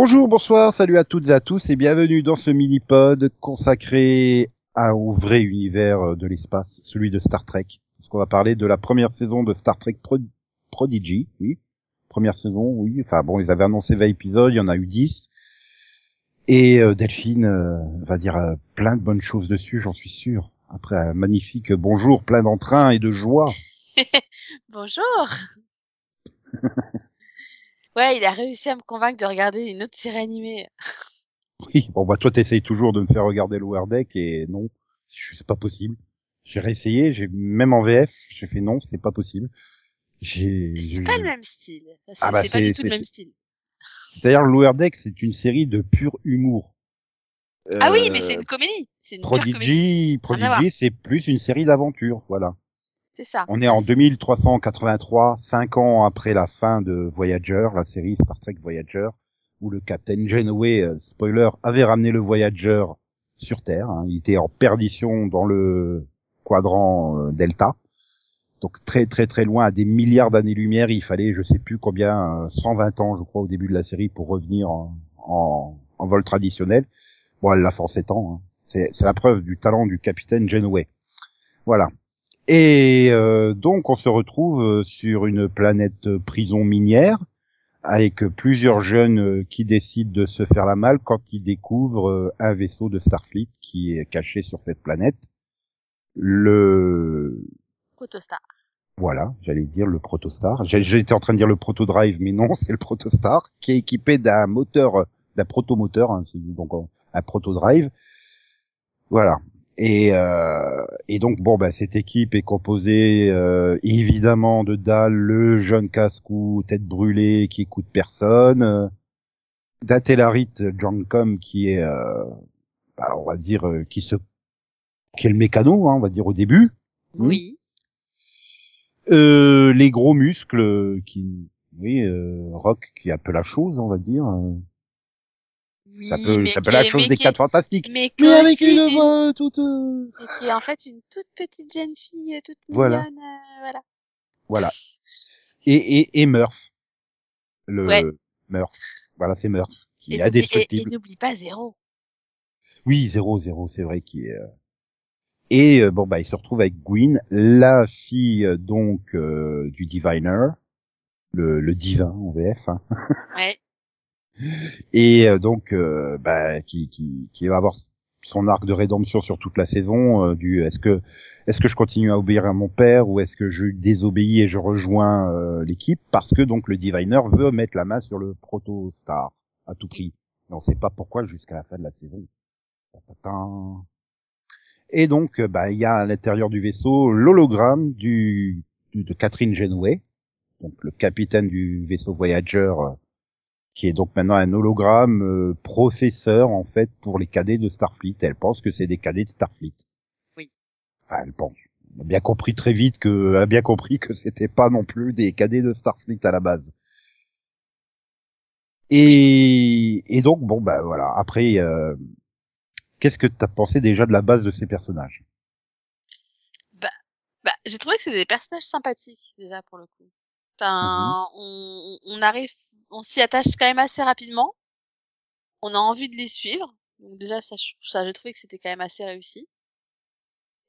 Bonjour, bonsoir, salut à toutes et à tous et bienvenue dans ce mini-pod consacré à, au vrai univers de l'espace, celui de Star Trek. Parce qu'on va parler de la première saison de Star Trek Pro- Prodigy, oui. Première saison, oui. Enfin bon, ils avaient annoncé 20 épisodes, il y en a eu 10. Et euh, Delphine euh, va dire euh, plein de bonnes choses dessus, j'en suis sûr. Après un magnifique bonjour, plein d'entrain et de joie. Bonjour. ouais, il a réussi à me convaincre de regarder une autre série animée. Oui, bon bah toi t'essayes toujours de me faire regarder Lower Deck et non, c'est pas possible. J'ai réessayé, j'ai même en VF, j'ai fait non, c'est pas possible. J'ai. C'est pas le même style. C'est Ah bah, c'est pas du tout le même style. C'est-à-dire Lower Deck, c'est une série de pur humour. Ah oui, Euh, mais c'est une comédie. C'est une. Prodigy. Prodigy, c'est plus une série d'aventures, voilà. C'est ça. On est en 2383, cinq ans après la fin de Voyager, la série Star Trek Voyager, où le capitaine Janeway, euh, spoiler, avait ramené le Voyager sur Terre. hein. Il était en perdition dans le quadrant euh, Delta. Donc très très très loin, à des milliards d'années-lumière, il fallait je sais plus combien, euh, 120 ans je crois au début de la série pour revenir en, en, en vol traditionnel. Bon, elle l'a 7 ans. hein. C'est c'est la preuve du talent du capitaine Janeway. Voilà. Et euh, donc on se retrouve euh, sur une planète prison minière avec plusieurs jeunes euh, qui décident de se faire la malle quand ils découvrent euh, un vaisseau de Starfleet qui est caché sur cette planète. Le Protostar. voilà, j'allais dire le Protostar. J'étais en train de dire le Protodrive, mais non, c'est le Protostar qui est équipé d'un moteur, d'un protomoteur, hein, donc un Protodrive. Voilà. Et, euh, et donc bon, bah, cette équipe est composée euh, évidemment de Dal, le jeune casse-cou, tête brûlée qui écoute personne, d'Atelarit Joncom qui est, euh, bah, on va dire, euh, qui se, qui est le mécano, hein, on va dire au début. Oui. Euh, les gros muscles qui, oui, euh, Rock qui peu la chose, on va dire. Oui, ça peut, mais ça peut la chose mais des quatre fantastiques. Mais, qui Mais avec une voix toute, euh, mais qui est en fait une toute petite jeune fille, euh, toute Voilà. mignonne. euh, voilà. voilà. Et et et Murph, le Ouais. Murph. Voilà, c'est Murph qui Et, est n'oublie- et- et indestructible. n'oublie pas Zéro. Oui, zéro, zéro, c'est vrai qui est. euh, Et euh, bon bah il se retrouve avec Gwyn, la fille euh, donc euh, du diviner, le, le divin en VF. hein. Ouais. Et euh, donc euh, bah, qui, qui, qui va avoir son arc de rédemption sur toute la saison euh, du est-ce que est-ce que je continue à obéir à mon père ou est-ce que je désobéis et je rejoins euh, l'équipe? Parce que donc le diviner veut mettre la main sur le proto star à tout prix. Mais on sait pas pourquoi jusqu'à la fin de la saison. Et donc euh, bah il y a à l'intérieur du vaisseau l'hologramme du, du- de Catherine Genway donc le capitaine du vaisseau Voyager qui est donc maintenant un hologramme euh, professeur en fait pour les cadets de Starfleet. Elle pense que c'est des cadets de Starfleet. Oui. Enfin, elle pense. Elle a bien compris très vite que, elle a bien compris que c'était pas non plus des cadets de Starfleet à la base. Et, et donc bon bah voilà. Après, euh, qu'est-ce que t'as pensé déjà de la base de ces personnages? Bah, j'ai trouvé que c'est des personnages sympathiques déjà pour le coup. Enfin, Mhm. on, on arrive, on s'y attache quand même assez rapidement. On a envie de les suivre. Donc déjà, ça, je- ça j'ai trouvé que c'était quand même assez réussi.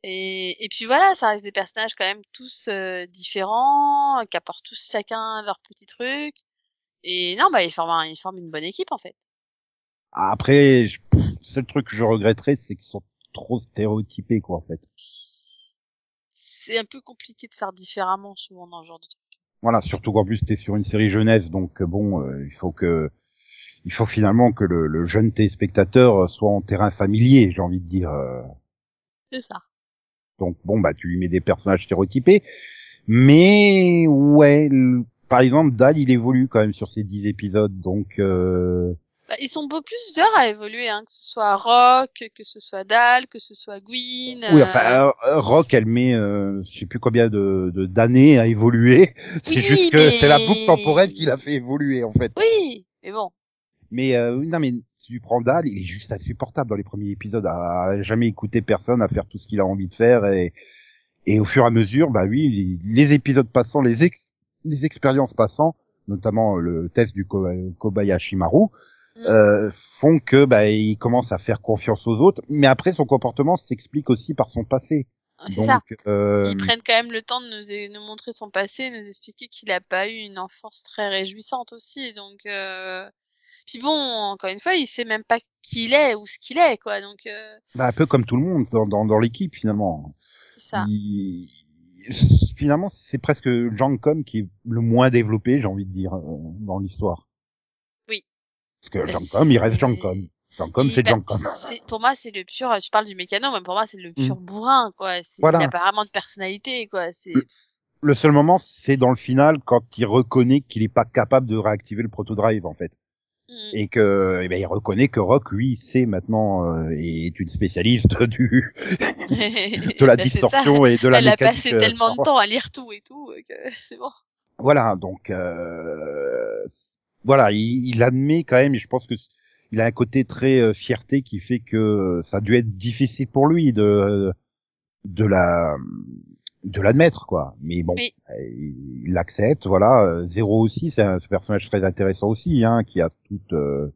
Et, et puis voilà, ça reste des personnages quand même tous euh, différents, qui apportent tous chacun leur petit truc. Et non, bah ils forment, un- ils forment une bonne équipe en fait. Après, je- pff, seul truc que je regretterais, c'est qu'ils sont trop stéréotypés quoi en fait. C'est un peu compliqué de faire différemment souvent dans ce genre de truc. Voilà, surtout qu'en plus t'es sur une série jeunesse, donc euh, bon, euh, il faut que, il faut finalement que le, le jeune téléspectateur soit en terrain familier, j'ai envie de dire. euh. C'est ça. donc bon, bah tu lui mets des personnages stéréotypés, mais ouais, le- par exemple, Dal, il évolue quand même sur ces dix épisodes, donc euh, Bah, ils sont beau plusieurs à évoluer, hein, que ce soit Rock, que ce soit Dal, que ce soit Gwyn. oui, euh, enfin, euh, Rock, elle met, euh, je sais plus combien de de- d'années à évoluer. c'est Oui, juste que mais- c'est la boucle temporelle qui l'a fait évoluer en fait. Oui, mais bon. Mais euh, non, mais si tu prends Dal, il est juste insupportable dans les premiers épisodes, à, jamais écouter personne, à faire tout ce qu'il a envie de faire, et, et au fur et à mesure, bah oui, les, épisodes passant, les, ex- les expériences passant, notamment le test du Ko- Kobayashi Maru. Euh, font que bah il commence à faire confiance aux autres. Mais après, son comportement s'explique aussi par son passé. C'est ça. Euh, Ils prennent quand même le temps de nous, nous montrer son passé, nous expliquer qu'il a pas eu une enfance très réjouissante aussi. Donc, euh... puis bon, encore une fois, il sait même pas qui il est ou ce qu'il est, quoi. Donc, euh... bah, un peu comme tout le monde dans, dans, dans l'équipe finalement. c'est ça. Il- Finalement, c'est presque Jancom qui est le moins développé, j'ai envie de dire, euh, dans l'histoire. Parce que Bah, Jancom, il reste. Jancom, Il- c'est bah, Jancom. c'est- Pour moi, c'est le pur. Tu parles du mécano, mais pour moi, c'est le pur bourrin, quoi. C'est, Voilà. Il a pas vraiment de personnalité, quoi. C'est. Le- Le seul moment, c'est dans le final, quand il reconnaît qu'il est pas capable de réactiver le proto-drive, en fait. Mm. Et que, eh ben, il reconnaît que Rock, lui, c'est maintenant, euh, est une spécialiste du, de la Bah, ça. distorsion et de la Elle a passé euh, tellement de Wars. temps à lire tout et tout euh, que c'est bon. Voilà, donc euh, voilà, il, il admet quand même, et je pense que il a un côté très euh, fierté qui fait que ça a dû être difficile pour lui de de la de l'admettre quoi. Mais bon, Oui. euh, il l'accepte, voilà. Euh, Zéro aussi, c'est un ce personnage très intéressant aussi, hein, qui a toute euh,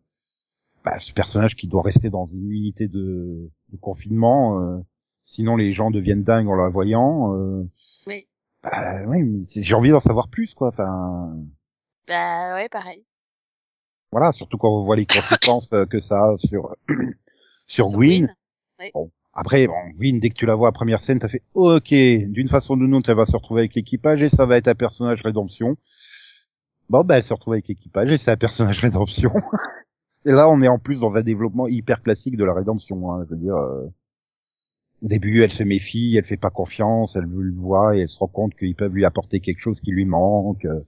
bah, ce personnage qui doit rester dans une unité de, de confinement, euh, sinon les gens deviennent dingues en la voyant. Euh, Oui. bah, oui, j'ai envie d'en savoir plus, quoi. Enfin, Bah ouais, pareil. Voilà, surtout quand on voit les conséquences euh, que ça a sur sur, Sur Gwyn. Gwyn. Après, bon, Gwyn, dès que tu la vois à première scène, t'as fait OK. D'une façon ou d'une autre, elle va se retrouver avec l'équipage et ça va être un personnage rédemption. Bon, ben, elle se retrouve avec l'équipage et c'est un personnage rédemption. et là, on est en plus dans un développement hyper classique de la rédemption. Hein, je veux dire, euh, au début, elle se méfie, elle fait pas confiance, elle le voit et elle se rend compte qu'ils peuvent lui apporter quelque chose qui lui manque. euh,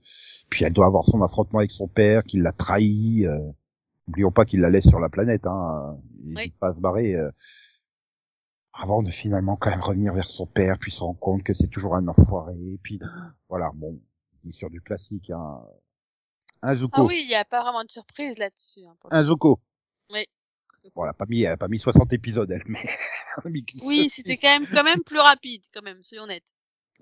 puis elle doit avoir son affrontement avec son père, qui l'a trahi. Euh, N'oublions pas qu'il la laisse sur la planète. Hein, il Oui. pas à se barrer. euh, avant de finalement quand même revenir vers son père, puis se rendre compte que c'est toujours un enfoiré, et puis voilà, bon, il est sur du classique, hein. Un Zuko, Ah oui, il y a pas vraiment de surprise là-dessus. hein, un Zuko. Oui. Bon, elle a pas mis, elle a pas mis 60 épisodes, elle, mais... Oui, c'était quand même, quand même plus rapide, quand même, soyons honnêtes.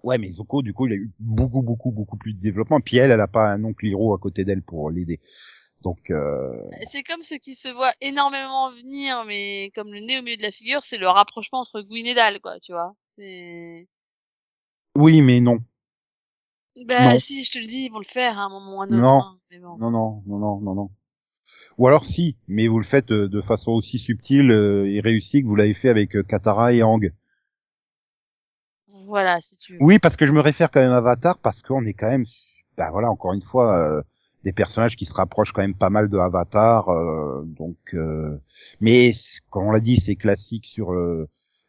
Ouais, mais Zuko, du coup, il a eu beaucoup, beaucoup, beaucoup plus de développement, puis elle, elle a pas un oncle Hiro à côté d'elle pour l'aider. Donc, euh... C'est comme ceux qui se voient énormément venir, mais comme le nez au milieu de la figure, c'est le rapprochement entre Gwyn et Dal, quoi, tu vois. Oui, mais non. Bah Non. si, je te le dis, ils vont le faire à un moment ou à un autre. Non. hein, mais bon. Non, non, non, non, non, non. Ou alors si, mais vous le faites euh, de façon aussi subtile euh, et réussie que vous l'avez fait avec euh, Katara et Aang. Voilà, si tu veux. Oui, parce que je me réfère quand même à Avatar, parce qu'on est quand même, bah voilà, encore une fois, euh, des personnages qui se rapprochent quand même pas mal de Avatar, euh, donc, euh, mais comme on l'a dit, c'est classique sur, euh,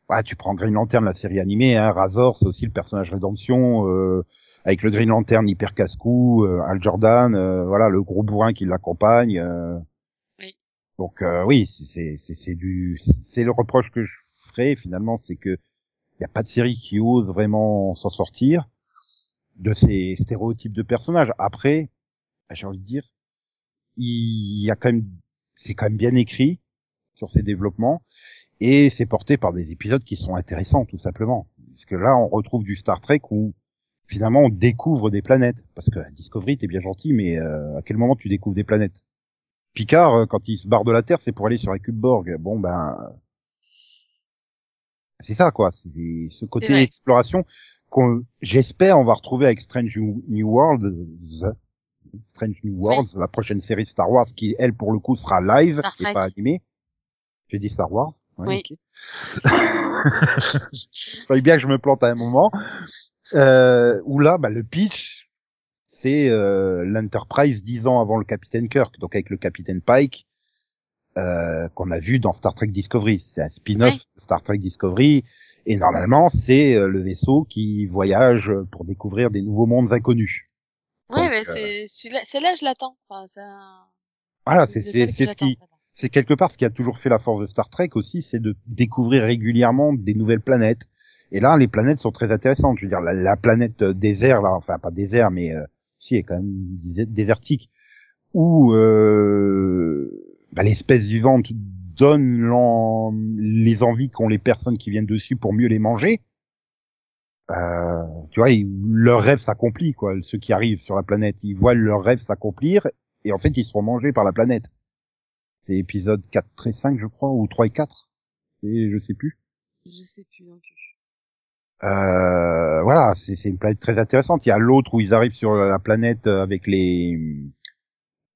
ouais, tu prends Green Lantern, la série animée, hein, Razor, c'est aussi le personnage rédemption, euh, avec le Green Lantern hyper casse-cou, euh, Al Jordan, euh, voilà, le gros bourrin qui l'accompagne. euh. Oui. Donc euh, oui, c'est c'est c'est du, c'est le reproche que je ferai finalement, c'est que il n'y a pas de série qui ose vraiment s'en sortir de ces stéréotypes de personnages. Après, bah, j'ai envie de dire, il y a quand même, c'est quand même bien écrit sur ces développements et c'est porté par des épisodes qui sont intéressants tout simplement. Parce que là, on retrouve du Star Trek où finalement on découvre des planètes. Parce que Discovery, t'es bien gentil, mais euh, à quel moment tu découvres des planètes? Picard, euh, quand il se barre de la Terre, c'est pour aller sur la cube Borg. Bon ben, c'est ça quoi. C'est ce côté exploration qu'on, j'espère, on va retrouver avec Strange New World, Strange New Worlds, la prochaine série Star Wars, qui elle pour le coup sera live et pas animée. J'ai dit Star Wars. Ouais, Oui. ok. Fallait bien que je me plante à un moment. Euh, où là, bah, le pitch, c'est euh, l'Enterprise dix ans avant le Capitaine Kirk, donc avec le Capitaine Pike, euh, qu'on a vu dans Star Trek Discovery. C'est un spin-off Oui. Star Trek Discovery, et normalement, c'est euh, le vaisseau qui voyage pour découvrir des nouveaux mondes inconnus. Oui, Donc, mais euh, c'est celui-là, celle-là, je l'attends. Enfin. Voilà, c'est ce qui c'est quelque part ce qui a toujours fait la force de Star Trek aussi, c'est de découvrir régulièrement des nouvelles planètes. Et là, les planètes sont très intéressantes. Je veux dire, la, la planète désert, là, enfin pas désert, mais euh, si, elle est quand même désertique, où euh, bah, l'espèce vivante donne l'en- les envies qu'ont les personnes qui viennent dessus pour mieux les manger. Euh, tu vois, ils- leur rêve s'accomplit, quoi. Ceux qui arrivent sur la planète, ils voient leur rêve s'accomplir, et en fait, ils seront mangés par la planète. C'est épisode 4 et 5, je crois, ou 3 et 4. Et je sais plus. Je sais plus non plus. Euh, voilà, c'est une planète très intéressante. Il y a l'autre où ils arrivent sur la planète avec les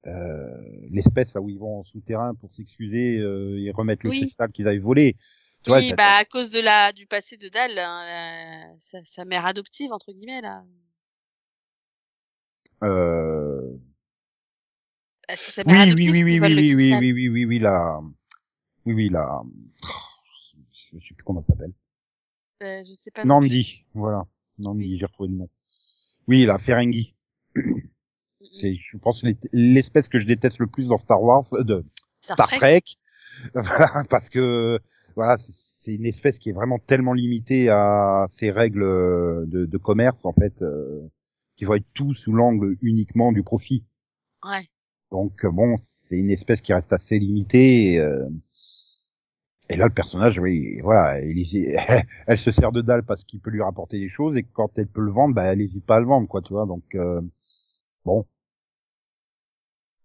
l'espèce là où ils vont en souterrain pour s'excuser euh, et remettre le Oui. cristal qu'ils avaient volé. Tu oui, bah à cause de la du passé de Dal, hein, la- sa, sa mère adoptive entre guillemets là. euh, Bah, sa mère oui, adoptive oui, oui, oui, oui, oui, oui, oui, oui, oui, oui, la, oui, oui, la, je sais plus comment ça s'appelle. Bah, je sais pas. Nandi, voilà. Nandi, Oui. j'ai retrouvé le nom. Oui, la Ferengi. C'est, je pense, l'es- l'espèce que je déteste le plus dans Star Wars, euh, de Star Star Trek. Trek. Parce que, voilà, c'est- une espèce qui est vraiment tellement limitée à ses règles euh, de, de commerce, en fait, euh, qui vont être tout sous l'angle uniquement du profit. Ouais. Donc euh, bon, c'est une espèce qui reste assez limitée. Et, euh, et là, le personnage, oui, voilà, il, elle se sert de dalle parce qu'il peut lui rapporter des choses, et quand elle peut le vendre, bah, elle n'hésite pas à le vendre, quoi, tu vois. Donc euh, bon.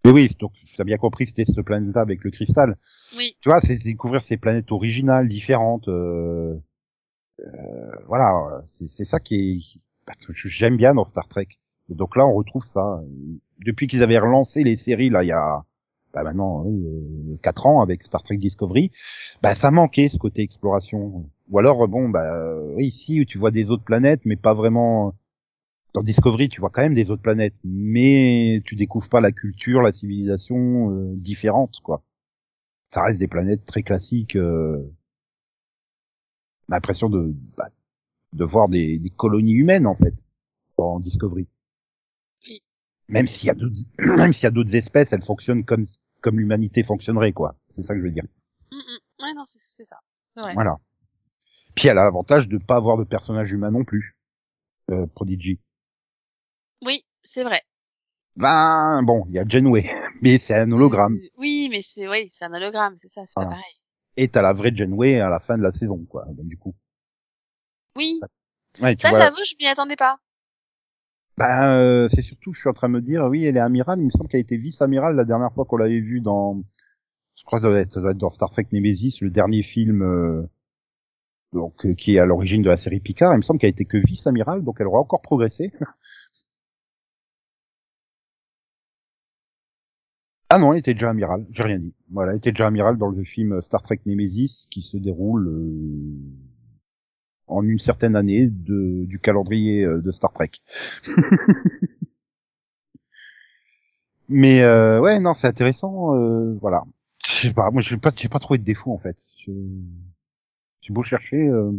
Mais oui, donc tu as bien compris, c'était ce planète-là avec le cristal. Oui. Tu vois, c'est découvrir ces planètes originales, différentes. euh, euh, voilà, c'est ça qui est bah, que j'aime bien dans Star Trek. Et donc là, on retrouve ça. Depuis qu'ils avaient relancé les séries, là, il y a bah maintenant oui, euh, quatre ans avec Star Trek Discovery, bah ça manquait ce côté exploration. Ou alors bon, bah euh, oui, ici tu vois des autres planètes, mais pas vraiment. Dans Discovery, tu vois quand même des autres planètes, mais tu découvres pas la culture, la civilisation euh, différente, quoi. Ça reste des planètes très classiques. Euh... L'impression de bah, de voir des, des colonies humaines en fait en Discovery. Oui. Même s'il y a d'autres, même s'il y a d'autres espèces, elles fonctionnent comme comme l'humanité fonctionnerait quoi. C'est ça que je veux dire. Mm, mm. Ouais, non, c'est c'est ça. Ouais. Voilà. Puis elle a l'avantage de pas avoir de personnage humain non plus. Euh, Prodigy. C'est vrai. Ben bon, il y a Janeway, mais c'est un hologramme. Euh, Oui, mais c'est oui, c'est un hologramme, c'est ça, c'est pas pareil. Et t'as la vraie Janeway à la fin de la saison quoi. Donc, du coup. Oui, Ouais, ça vois. j'avoue, je m'y attendais pas. Ben, euh, c'est surtout, je suis en train de me dire, oui, elle est amirale. Il me semble qu'elle était vice-amirale la dernière fois qu'on l'avait vue dans, je crois que ça doit être, dans Star Trek Nemesis, le dernier film, euh, donc euh, qui est à l'origine de la série Picard. Il me semble qu'elle était que vice-amirale, donc elle aura encore progressé. ah non, elle était déjà amirale. J'ai rien dit. Voilà, elle était déjà amirale dans le film Star Trek Nemesis qui se déroule euh, en une certaine année du calendrier euh, de Star Trek. Mais euh, ouais, non, c'est intéressant. Euh, voilà. Je sais pas, moi, j'ai pas, j'ai pas trouvé de défaut en fait. J'ai beau chercher. euh,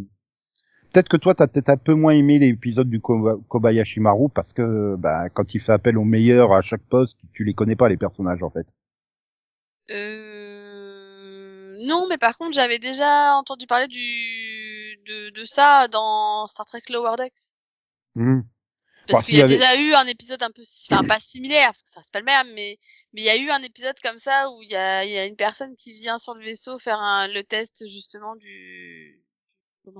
Peut-être que toi, t'as peut-être un peu moins aimé l'épisode du Koba- Kobayashi Maru parce que, bah, quand il fait appel aux meilleurs à chaque poste, tu les connais pas les personnages en fait. Euh... Non, mais par contre, j'avais déjà entendu parler du de, de ça dans Star Trek Lower Decks. Parce Bah, qu'il y a y déjà eu un épisode un peu, enfin pas similaire, parce que ça reste pas le même, mais mais il y a eu un épisode comme ça où il y a, y a une personne qui vient sur le vaisseau faire un, le test justement du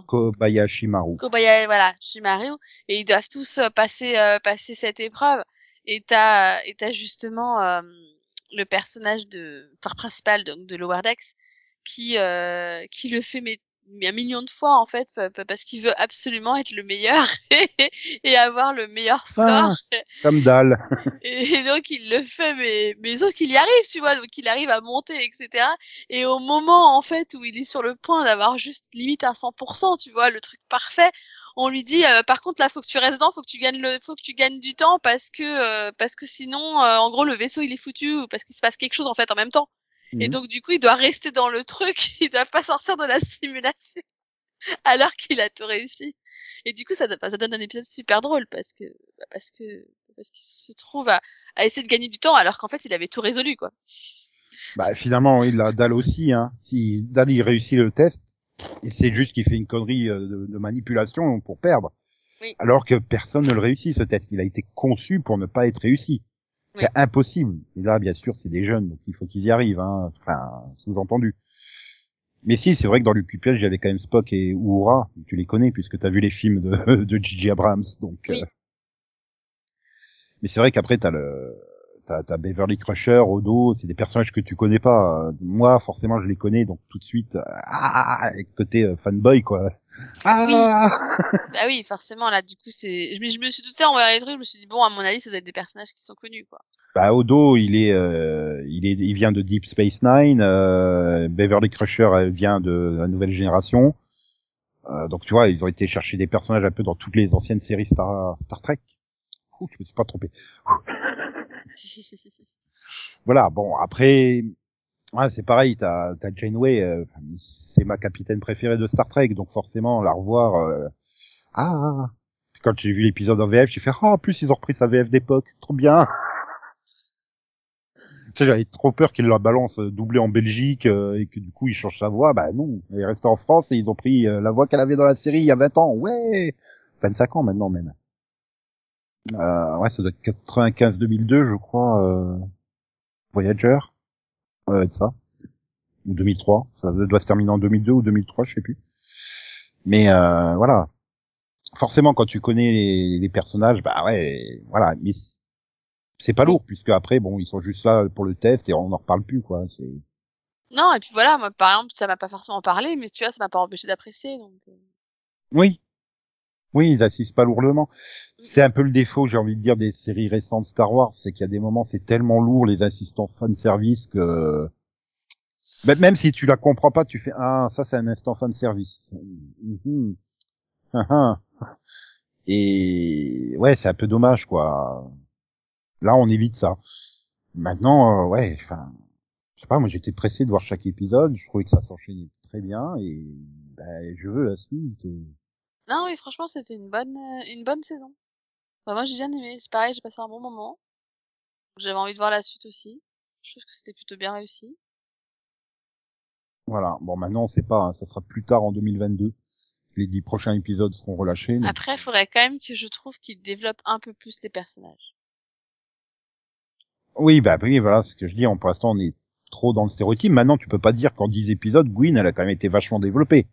Kobayashi Maru. Kobayashi, voilà, Shimaru, et ils doivent tous euh, passer euh, passer cette épreuve. Et t'as et t'as justement euh, le personnage de phare principal donc de Lower Decks qui euh, qui le fait mais un million de fois en fait pa- pa- parce qu'il veut absolument être le meilleur et avoir le meilleur score Ah. Comme dalle. et donc il le fait mais mais sauf qu'il y arrive tu vois donc il arrive à monter etc et au moment en fait où il est sur le point d'avoir juste limite à 100% tu vois le truc parfait on lui dit euh, par contre là faut que tu restes dedans faut que tu gagnes le faut que tu gagnes du temps parce que euh, parce que sinon euh, en gros le vaisseau il est foutu ou parce qu'il se passe quelque chose en fait en même temps et Mhm. donc du coup il doit rester dans le truc il doit pas sortir de la simulation alors qu'il a tout réussi et du coup ça, donne- ça donne un épisode super drôle parce que bah, parce que parce qu'il se trouve à, à essayer de gagner du temps alors qu'en fait il avait tout résolu quoi Bah finalement, oui, la dalle aussi. Hein. Si dalle il réussit le test, et c'est juste qu'il fait une connerie euh, de, de manipulation pour perdre. Oui. Alors que personne ne le réussit ce test. Il a été conçu pour ne pas être réussi. Oui. C'est impossible. Et là, bien sûr, c'est des jeunes, donc il faut qu'ils y arrivent. Hein. Enfin, sous-entendu. Mais si, c'est vrai que dans l'Ucupiel, j'avais quand même Spock et Uhura. Tu les connais puisque tu as vu les films de, de J.J. Abrams. Donc, Oui. euh, Mais c'est vrai qu'après, t'as le t'as, t'as Beverly Crusher, Odo, c'est des personnages que tu connais pas. Moi, forcément, je les connais, donc tout de suite, ah, côté euh, fanboy, quoi. Ah Bah oui, forcément, là, du coup, c'est, je, me- je me suis douté en voyant les trucs, je me suis dit, bon, à mon avis, ça doit être des personnages qui sont connus, quoi. Bah Odo, il est, euh, il est, il vient de Deep Space Nine. Euh, Beverly Crusher elle vient de la nouvelle génération. Euh, donc tu vois, ils ont été chercher des personnages un peu dans toutes les anciennes séries Star, Star Trek. Ouh, je me suis pas trompé. Voilà. Bon, après, ouais, c'est pareil. T'as, t'as Janeway. euh, c'est ma capitaine préférée de Star Trek, donc forcément la revoir. euh, ah. Puis Quand j'ai vu l'épisode en VF, j'ai fait oh, en plus ils ont repris sa VF d'époque, trop bien. J'avais trop peur qu'ils la balancent euh, doublée en Belgique euh, et que du coup ils changent sa voix. Bah non, elle est restée en France et ils ont pris euh, la voix qu'elle avait dans la série il y a 20 ans. Ouais, 25 ans maintenant même. Euh, ouais, ça doit être 95-2002 je crois. Voyager, euh, être ça. Ou 2003. Ça doit se terminer en 2002 ou 2003, je sais plus. Mais euh, voilà. Forcément, quand tu connais les, les personnages, bah ouais, voilà. Mais c'est pas lourd puisque après bon ils sont juste là pour le test et on n'en reparle plus quoi c'est Non, et puis voilà, moi, par exemple, ça m'a pas forcément parlé, mais tu vois, ça m'a pas empêché d'apprécier, donc. euh. oui oui ils assistent pas lourdement c'est un peu le défaut j'ai envie de dire des séries récentes Star Wars c'est qu'il y a des moments c'est tellement lourd les assistants fan service que même si tu la comprends pas tu fais ah ça c'est un instant fan service Mhm. Ah, ah. et ouais c'est un peu dommage quoi là on évite ça maintenant euh, ouais enfin je sais pas moi j'étais pressé de voir chaque épisode je trouvais que ça s'enchaînait très bien et ben, je veux la suite Non, oui, franchement, c'était une bonne, euh, une bonne saison. Moi, j'ai bien aimé. C'est pareil, j'ai passé un bon moment. J'avais envie de voir la suite aussi. Je trouve que c'était plutôt bien réussi. Voilà. Bon, maintenant, on sait pas. hein, ça sera plus tard en 2022. Les dix prochains épisodes seront relâchés. mais- Après, il faudrait quand même que je trouve qu'ils développent un peu plus les personnages. Oui, bah oui, voilà, ce que je dis. hein, Pour l'instant, on est trop dans le stéréotype. Maintenant, tu peux pas dire qu'en 10 épisodes, Gwyn, elle a quand même été vachement développée.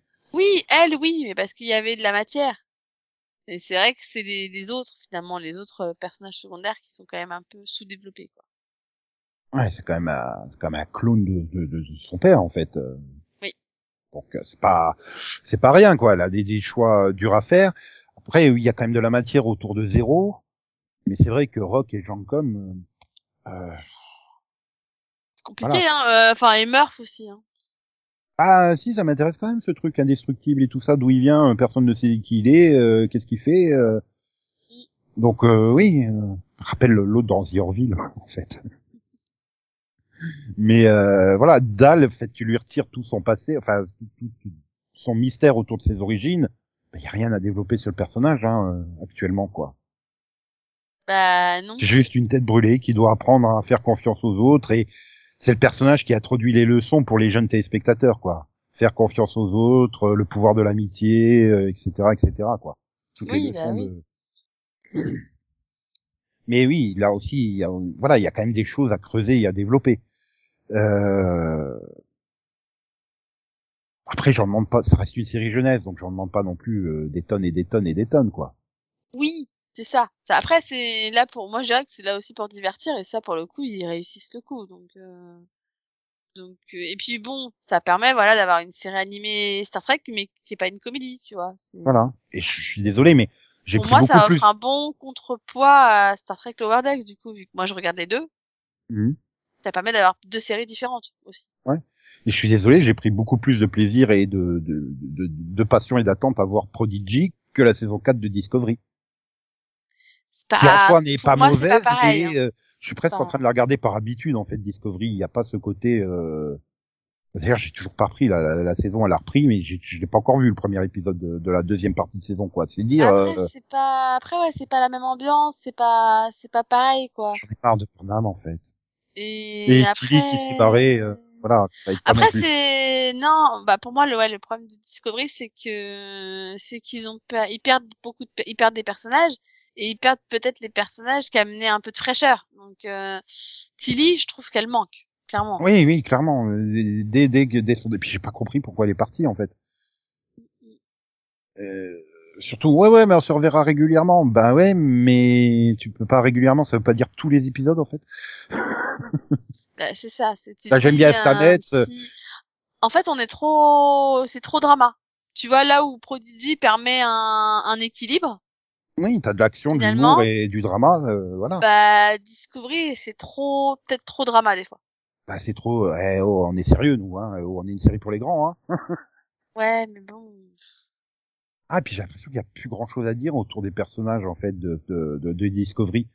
Oui, elle, oui, mais parce qu'il y avait de la matière. Et c'est vrai que c'est les, les autres, finalement, les autres euh, personnages secondaires qui sont quand même un peu sous-développés, quoi. Ouais, c'est quand même un, même un clone de, de, de son père, en fait. euh. Oui. Donc, euh, c'est pas, c'est pas rien, quoi. Elle a des, des choix durs à faire. Après, il y a quand même de la matière autour de zéro. Mais c'est vrai que Rock et Jean-Com, euh, C'est compliqué, hein. euh, Enfin, et Murph aussi, hein. Ah si, ça m'intéresse quand même ce truc indestructible et tout ça, d'où il vient, euh, personne ne sait qui il est, euh, qu'est-ce qu'il fait. euh. Donc euh, oui, euh, rappelle l'autre dans The Orville en fait. Mais euh, voilà, Dal, fait, tu lui retires tout son passé, enfin tout, tout- tout son mystère autour de ses origines. Il y a rien à développer sur le personnage hein, actuellement quoi. Bah, non. C'est juste une tête brûlée qui doit apprendre à faire confiance aux autres et c'est le personnage qui introduit les leçons pour les jeunes téléspectateurs, quoi. Faire confiance aux autres, le pouvoir de l'amitié, euh, etc., etc., quoi. Toutes Oui, les bah de- Mais oui, là aussi, il y a, voilà, il y a quand même des choses à creuser et à développer. Euh... Après, j'en demande pas, ça reste une série jeunesse, donc j'en demande pas non plus euh, des tonnes et des tonnes et des tonnes, quoi. Oui, c'est ça. Ça- Après, c'est là pour moi, je dirais que c'est là aussi pour divertir et ça, pour le coup, ils réussissent le coup. Donc, euh, donc, euh, et puis bon, ça permet, voilà, d'avoir une série animée Star Trek, mais qui est pas une comédie, tu vois. C'est- Voilà. Et je suis désolé, mais j'ai Pour pris moi, beaucoup ça offre plus. un bon contrepoids à Star Trek Lower Decks, du coup, vu que moi je regarde les deux, Mhm. ça permet d'avoir deux séries différentes aussi. Et je suis désolé, j'ai pris beaucoup plus de plaisir et de, de, de, de passion et d'attente à voir Prodigy que la saison 4 de Discovery. C'est pas, soi n'est pas moi, pas pareil. mais hein. euh, je suis presque Enfin- en train de la regarder par habitude en fait Discovery. Il n'y a pas ce côté. Euh... D'ailleurs, j'ai toujours pas repris la, la, la saison, elle a repris, mais je l'ai pas encore vu le premier épisode de, de la deuxième partie de saison, quoi. C'est dire, Après, euh, c'est pas, après, ouais, c'est pas la même ambiance, c'est pas, c'est pas pareil, quoi. j'en ai marre de Burnham en fait. Et, Et après... Tilly qui s'est barré, euh, voilà, Après, c'est, non, bah, pour moi, le, ouais, le problème de Discovery, c'est que, c'est qu'ils ont, ils perdent beaucoup de, ils perdent des personnages, et ils perdent peut-être les personnages qui amenaient un peu de fraîcheur. Donc, euh, Tilly, je trouve qu'elle manque, clairement. Oui, oui, clairement. Dès, dès, dès son... Puis j'ai pas compris pourquoi elle est partie en fait. Euh, Surtout, ouais, ouais, mais on se reverra régulièrement. Ben ouais, mais tu peux pas régulièrement, ça veut pas dire tous les épisodes en fait. Bah, c'est ça. c'est- Bah, j'aime bien petit- En fait, on est trop, c'est trop drama. Tu vois là où Prodigy permet un, un équilibre, Oui, t'as de l'action, de l'humour et du drama, euh, voilà. bah Discovery c'est trop, peut-être trop drama des fois. Bah c'est trop, eh, oh, on est sérieux nous, hein. Oh, on est une série pour les grands, hein. Ouais, mais bon. Ah, et puis j'ai l'impression qu'il y a plus grand chose à dire autour des personnages en fait de, de, de, de Discovery.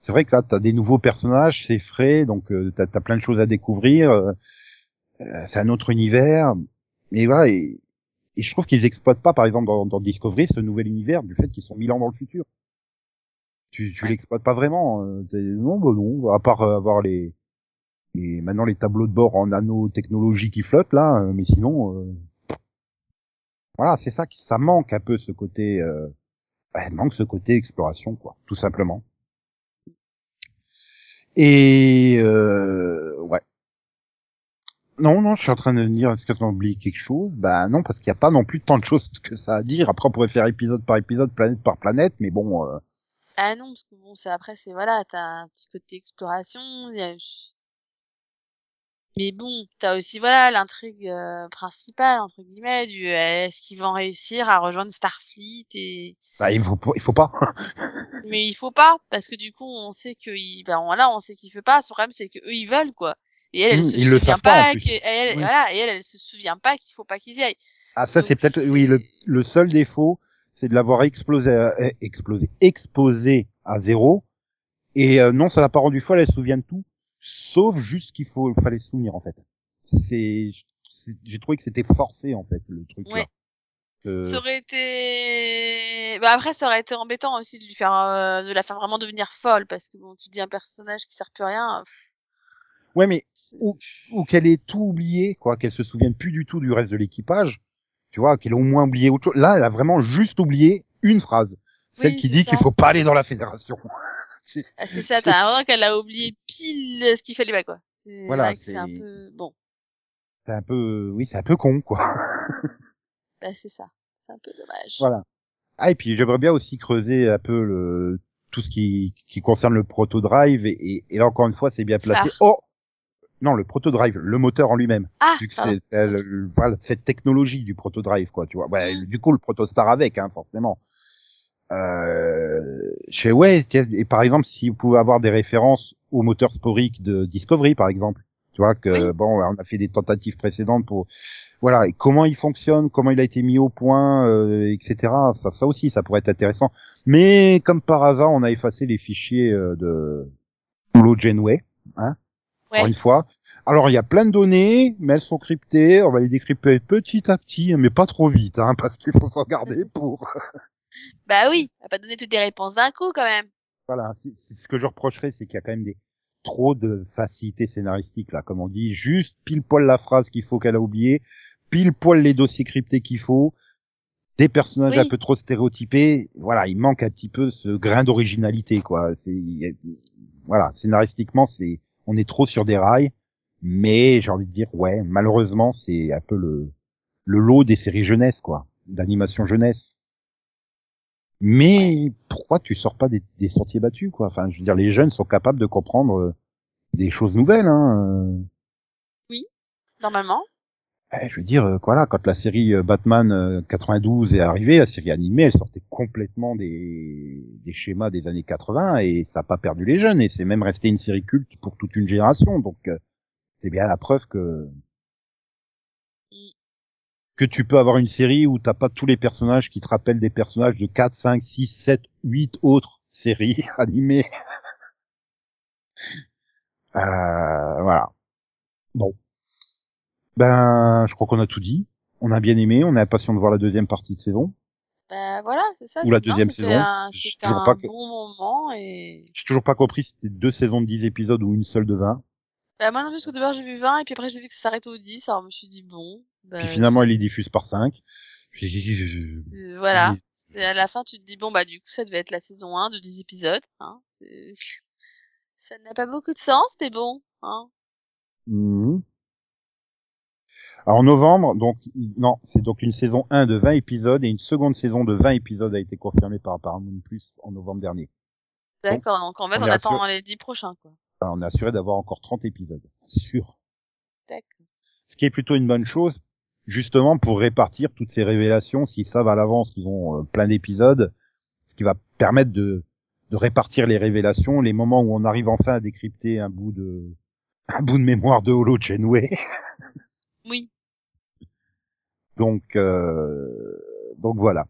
C'est vrai que là, t'as des nouveaux personnages, c'est frais, donc euh, t'as as plein de choses à découvrir. euh, euh, c'est un autre univers, mais voilà. Et, et je trouve qu'ils exploitent pas, par exemple, dans, dans Discovery, ce nouvel univers du fait qu'ils sont mille ans dans le futur. Tu, tu l'exploites pas vraiment. t'es- non, bah non, à part euh, avoir les, les maintenant les tableaux de bord en nanotechnologie qui flottent là, euh, mais sinon. euh, voilà, c'est ça qui ça manque un peu ce côté euh, bah, manque ce côté exploration quoi, tout simplement. Et euh, ouais. Non, non, je suis en train de me dire, est-ce que tu as oublié quelque chose? Bah non, parce qu'il n'y a pas non plus tant de choses que ça à dire. Après, on pourrait faire épisode par épisode, planète par planète, mais bon, euh, Ah non, parce que bon, c'est après, c'est voilà, t'as un petit côté exploration. il y a- Mais bon, t'as aussi voilà l'intrigue euh, principale entre guillemets du euh, est-ce qu'ils vont réussir à rejoindre Starfleet et bah, il faut, il faut pas. mais il faut pas parce que du coup on sait que il ben voilà on sait qu'il fait pas. Son problème c'est que eux ils veulent quoi. Et elle, elle Mmh, se souvient pas, pas, plus. que elle, Oui. voilà et elle, elle se souvient pas qu'il faut pas qu'ils y aillent. Ah, ça, c'est peut-être, oui, le, le seul défaut, c'est de l'avoir explosé, à- euh, explosé, exposé à zéro. Et euh, non, ça l'a pas rendu folle, elle se souvient de tout, sauf juste qu'il faut, fallait se souvenir en fait. C'est, j'ai trouvé que c'était forcé en fait le truc. Ouais. Là. Euh, Ça aurait été. Bah après, ça aurait été embêtant aussi de lui faire, euh, de la faire vraiment devenir folle parce que bon, tu dis un personnage qui sert plus à rien. Ouais, mais ou, ou qu'elle ait tout oublié, quoi, qu'elle se souvienne plus du tout du reste de l'équipage. Tu vois, qu'elle ait au moins oublié autre chose. Là, elle a vraiment juste oublié une phrase, celle Oui, qui dit qu'il faut pas aller dans la fédération. Ah, c'est ça, t'as l'impression qu'elle a oublié pile ce qu'il fallait pas quoi. C'est Voilà, c'est un peu bon. c'est un peu, oui, c'est un peu con, quoi. Bah c'est ça, c'est un peu dommage. Voilà. Ah, et puis j'aimerais bien aussi creuser un peu le, tout ce qui, qui concerne le proto-drive, et, et, et là encore une fois, c'est bien placé. Ça. Oh! Non, le proto-drive, le moteur en lui-même. Ah, c'est, le- voilà, cette technologie du proto-drive, quoi, tu vois. Ouais, Mm. du coup, le protostar avec, hein, forcément. Euh, je fais, ouais, tiens, et par exemple, si vous pouvez avoir des références au moteur sporique de Discovery, par exemple. Tu vois que, Oui. bon, on a fait des tentatives précédentes pour, voilà, et comment il fonctionne, comment il a été mis au point, euh, etc. Ça, ça aussi, ça pourrait être intéressant. Mais, comme par hasard, on a effacé les fichiers euh, de Holo Genway, hein, encore Ouais. une fois. Alors il y a plein de données, mais elles sont cryptées. On va les décrypter petit à petit, mais pas trop vite, hein, parce qu'il faut s'en garder pour. Bah oui, elle a pas donné toutes les réponses d'un coup quand même. voilà, ce que je reprocherais, c'est qu'il y a quand même des trop de facilité scénaristique là, comme on dit, juste pile poil la phrase qu'il faut qu'elle a oublié, pile poil les dossiers cryptés qu'il faut, des personnages Oui. un peu trop stéréotypés. Voilà, il manque un petit peu ce grain d'originalité, quoi. C'est voilà, scénaristiquement, c'est on est trop sur des rails. Mais j'ai envie de dire, ouais, malheureusement, c'est un peu le, le lot des séries jeunesse, quoi, d'animation jeunesse. Mais pourquoi tu sors pas des, des sentiers battus, quoi? Enfin, je veux dire, les jeunes sont capables de comprendre euh, des choses nouvelles. Hein. euh. Normalement. Eh, je veux dire, euh, voilà, quand la série euh, Batman euh, 92 est arrivée, la série animée, elle sortait complètement des, des schémas des années 80 et ça n'a pas perdu les jeunes et c'est même resté une série culte pour toute une génération. Donc, euh, c'est bien la preuve que que tu peux avoir une série où t'as pas tous les personnages qui te rappellent des personnages de 4, 5, 6, 7, 8 autres séries animées. Euh, voilà. Bon. Ben, je crois qu'on a tout dit. On a bien aimé, on est impatient de voir la deuxième partie de saison. Bah voilà, c'est ça. Ou la deuxième saison. un- C'était un pas bon moment et. J'ai toujours pas compris si c'était deux saisons de 10 épisodes ou une seule de 20. Bah moi non plus, parce que d'abord j'ai vu 20 et puis après j'ai vu que ça s'arrêtait au 10, alors je me suis dit bon. Bah, Puis finalement, il les diffuse par 5. J'ai dit, je- euh, voilà. Oui. C'est à la fin tu te dis bon bah du coup ça devait être la saison 1 de 10 épisodes. Hein. C'est- Ça n'a pas beaucoup de sens, mais bon. Hein. Mhm. Alors en novembre, donc non, c'est donc une saison 1 de 20 épisodes et une seconde saison de 20 épisodes a été confirmée par Paramount Plus en novembre dernier. D'accord, donc en fait, on attend assuré- les 10 prochains, quoi. On est assuré d'avoir encore 30 épisodes, sûr. D'accord. Ce qui est plutôt une bonne chose, justement pour répartir toutes ces révélations, s'ils savent à l'avance qu'ils ont euh, plein d'épisodes, ce qui va permettre de, de répartir les révélations, les moments où on arrive enfin à décrypter un bout de un bout de mémoire de Holo Chenway. Oui. Donc euh, donc voilà.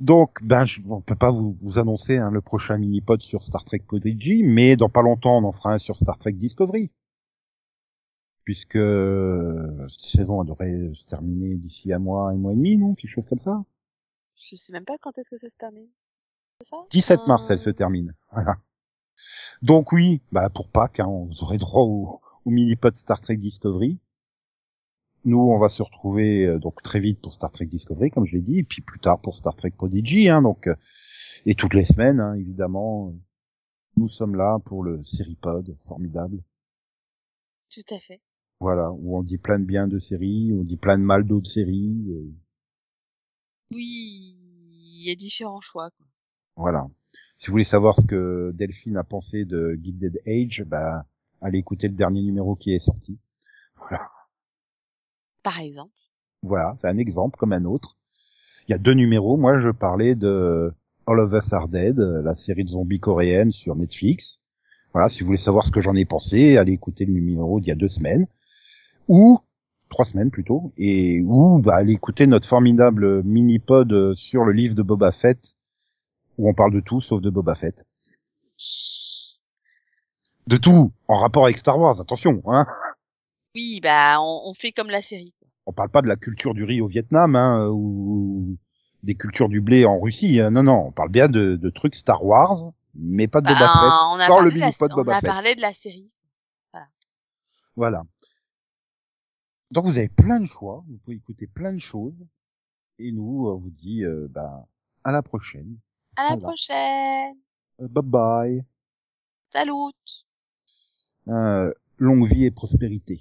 Donc ben je, on peut pas vous, vous annoncer hein, le prochain mini-pod sur Star Trek Prodigy, mais dans pas longtemps on en fera un sur Star Trek Discovery. Puisque euh, cette saison elle devrait se terminer d'ici un mois, un mois et demi, non? Quelque chose comme ça. Je sais même pas quand est-ce que ça se termine. C'est ça? 17 mars Euh, elle se termine. Voilà. Donc oui, bah pour Pâques, hein, vous aurez droit au, au mini-pod Star Trek Discovery. Nous, on va se retrouver euh, donc très vite pour Star Trek Discovery, comme je l'ai dit, et puis plus tard pour Star Trek Prodigy, hein, donc euh, et toutes les semaines, hein, évidemment. euh, Nous sommes là pour le Seripod, formidable. Tout à fait. Voilà, où on dit plein de bien de séries, on dit plein de mal d'autres séries. euh, Oui, il y a différents choix, quoi. voilà. Si vous voulez savoir ce que Delphine a pensé de Gilded Age, bah allez écouter le dernier numéro qui est sorti. Voilà. Par exemple. Voilà, c'est un exemple comme un autre. Il y a deux numéros. Moi, je parlais de All of Us Are Dead, la série de zombies coréenne sur Netflix. Voilà, si vous voulez savoir ce que j'en ai pensé, allez écouter le numéro d'il y a deux semaines. Ou, trois semaines plutôt, et ou, bah, allez écouter notre formidable mini-pod sur le livre de Boba Fett, où on parle de tout sauf de Boba Fett. De tout, en rapport avec Star Wars, attention, hein. Oui, bah, on, on fait comme la série. on parle pas de la culture du riz au Vietnam hein, ou des cultures du blé en Russie. hein. Non, non, on parle bien de, de trucs Star Wars, mais pas de Bah, Boba Fett. on a, le parlé de la, mini-pod on a Fett. parlé de la série. Voilà. Donc vous avez plein de choix, vous pouvez écouter plein de choses, et nous on vous dit euh, bah, à la prochaine. À la Voilà. prochaine. Euh, bye bye. Salut. Euh, longue vie et prospérité.